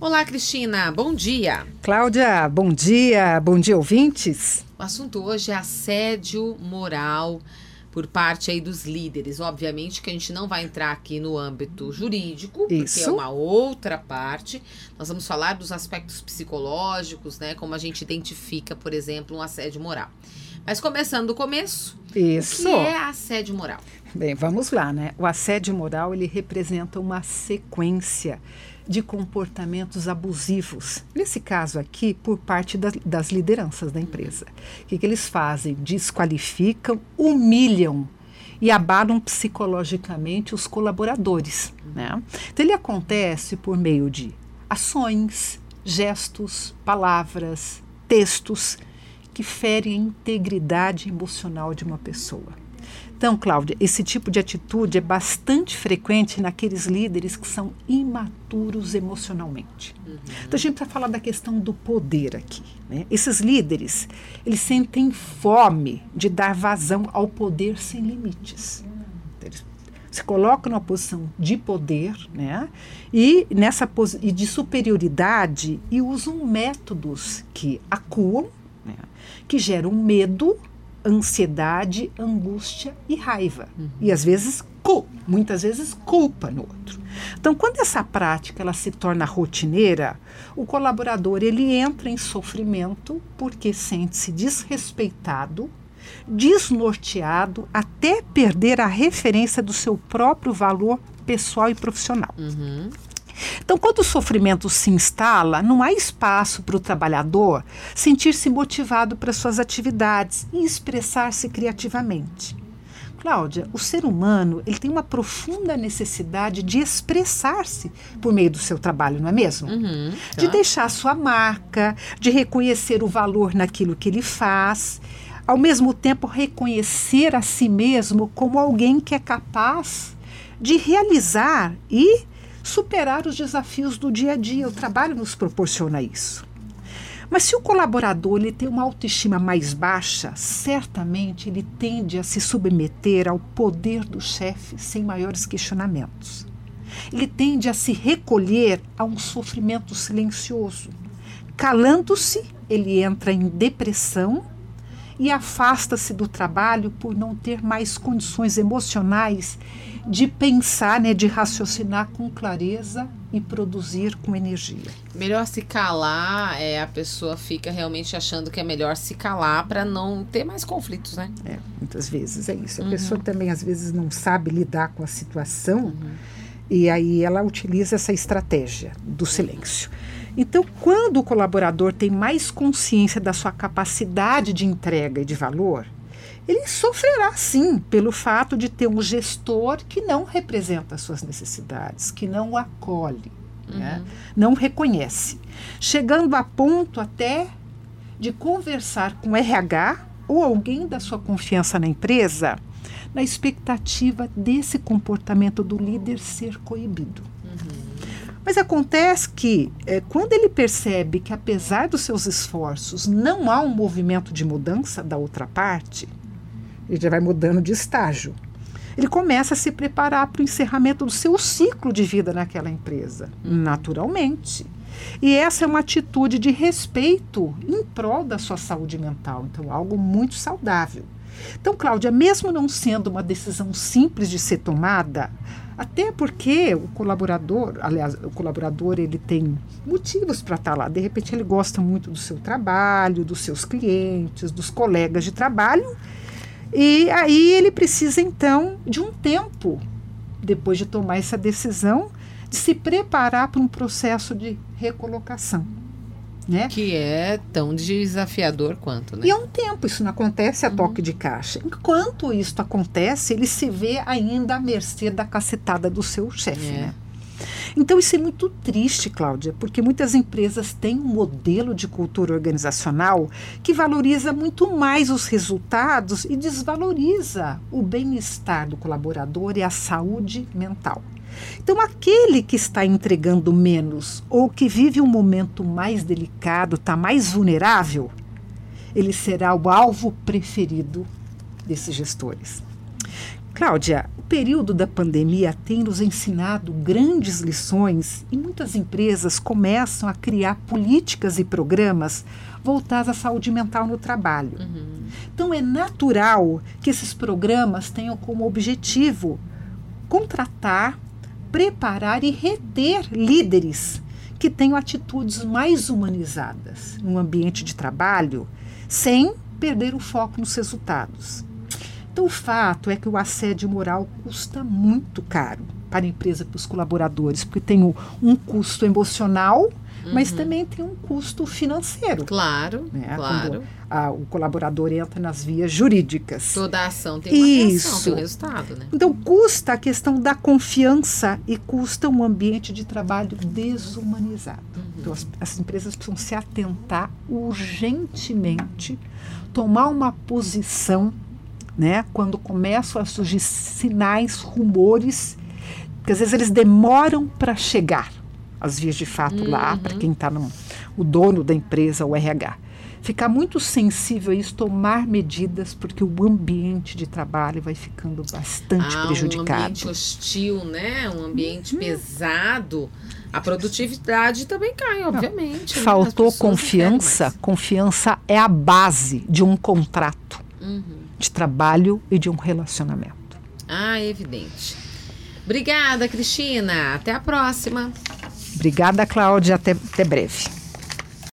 Olá, Cristina, bom dia. Cláudia, bom dia, bom dia, ouvintes. O assunto hoje é assédio moral por parte aí dos líderes. Obviamente que a gente não vai entrar aqui no âmbito jurídico, Isso. porque é uma outra parte. Nós vamos falar dos aspectos psicológicos, né? Como a gente identifica, por exemplo, um assédio moral. Mas começando do começo, Isso. o que é assédio moral? Bem, vamos lá, né? O assédio moral ele representa uma sequência de comportamentos abusivos. Nesse caso aqui, por parte da, das lideranças da empresa. O que, que eles fazem? Desqualificam, humilham e abalam psicologicamente os colaboradores. Né? Então, ele acontece por meio de ações, gestos, palavras, textos que ferem a integridade emocional de uma pessoa. Então, Cláudia, esse tipo de atitude é bastante frequente naqueles líderes que são imaturos emocionalmente. Uhum. Então, a gente precisa falar da questão do poder aqui. Né? Esses líderes, eles sentem fome de dar vazão ao poder sem limites. Eles se colocam numa posição de poder né? e, nessa e de superioridade e usam métodos que acuam, né? que geram medo ansiedade, angústia e raiva. Uhum. E às vezes, muitas vezes, culpa no outro. Então, quando essa prática ela se torna rotineira, o colaborador ele entra em sofrimento porque sente-se desrespeitado, desnorteado, até perder a referência do seu próprio valor pessoal e profissional. Uhum. Então, quando o sofrimento se instala, não há espaço para o trabalhador sentir-se motivado para suas atividades e expressar-se criativamente. Cláudia, o ser humano ele tem uma profunda necessidade de expressar-se por meio do seu trabalho, não é mesmo? Uhum, tá. De deixar sua marca, de reconhecer o valor naquilo que ele faz, ao mesmo tempo reconhecer a si mesmo como alguém que é capaz de realizar e superar os desafios do dia a dia. O trabalho nos proporciona isso. Mas se o colaborador ele tem uma autoestima mais baixa, certamente ele tende a se submeter ao poder do chefe sem maiores questionamentos. Ele tende a se recolher a um sofrimento silencioso. Calando-se, ele entra em depressão e afasta-se do trabalho por não ter mais condições emocionais de pensar, né, de raciocinar com clareza e produzir com energia. Melhor se calar, é, a pessoa fica realmente achando que é melhor se calar para não ter mais conflitos, né? É, muitas vezes é isso. A uhum. pessoa também às vezes não sabe lidar com a situação uhum. e aí ela utiliza essa estratégia do silêncio. Então, quando o colaborador tem mais consciência da sua capacidade de entrega e de valor, ele sofrerá sim pelo fato de ter um gestor que não representa as suas necessidades, que não o acolhe, né? uhum. né? não reconhece, chegando a ponto até de conversar com o RH ou alguém da sua confiança na empresa na expectativa desse comportamento do líder ser coibido. Mas acontece que, é, quando ele percebe que, apesar dos seus esforços, não há um movimento de mudança da outra parte, ele já vai mudando de estágio. Ele começa a se preparar para o encerramento do seu ciclo de vida naquela empresa, naturalmente. E essa é uma atitude de respeito em prol da sua saúde mental, então algo muito saudável. Então, Cláudia, mesmo não sendo uma decisão simples de ser tomada, até porque o colaborador, aliás, o colaborador ele tem motivos para estar tá lá. De repente ele gosta muito do seu trabalho, dos seus clientes, dos colegas de trabalho. E aí ele precisa então de um tempo depois de tomar essa decisão de se preparar para um processo de recolocação. Né? Que é tão desafiador quanto, né? E há um tempo, isso não acontece a uhum. toque de caixa. Enquanto isso acontece, ele se vê ainda à mercê da cacetada do seu chefe, é. né? Então isso é muito triste, Cláudia, porque muitas empresas têm um modelo de cultura organizacional que valoriza muito mais os resultados e desvaloriza o bem-estar do colaborador e a saúde mental. Então, aquele que está entregando menos ou que vive um momento mais delicado, está mais vulnerável, ele será o alvo preferido desses gestores. Cláudia, período da pandemia tem nos ensinado grandes lições e muitas empresas começam a criar políticas e programas voltados à saúde mental no trabalho. Uhum. Então é natural que esses programas tenham como objetivo contratar, preparar e reter líderes que tenham atitudes mais humanizadas no ambiente de trabalho, sem perder o foco nos resultados. Então, o fato é que o assédio moral custa muito caro para a empresa, para os colaboradores, porque tem um custo emocional uhum. mas também tem um custo financeiro. Claro, né? claro. A, o colaborador entra nas vias jurídicas. Toda ação tem uma Isso. reação, tem um resultado, né? Então, custa a questão da confiança e custa um ambiente de trabalho desumanizado. Uhum. Então, as, as empresas precisam se atentar urgentemente, tomar uma posição, né? Quando começam a surgir sinais, rumores, que às vezes eles demoram para chegar as vias de fato uhum. lá, para quem está o dono da empresa, o RH. Ficar muito sensível a isso, tomar medidas, porque o ambiente de trabalho vai ficando bastante ah, prejudicado. Um ambiente hostil, né? Um ambiente uhum. pesado. A produtividade também cai, obviamente. Né? Faltou confiança. Confiança é a base de um contrato uhum. de trabalho e de um relacionamento. Ah, é evidente. Obrigada, Cristina. Até a próxima. Obrigada, Cláudia. Até, até breve.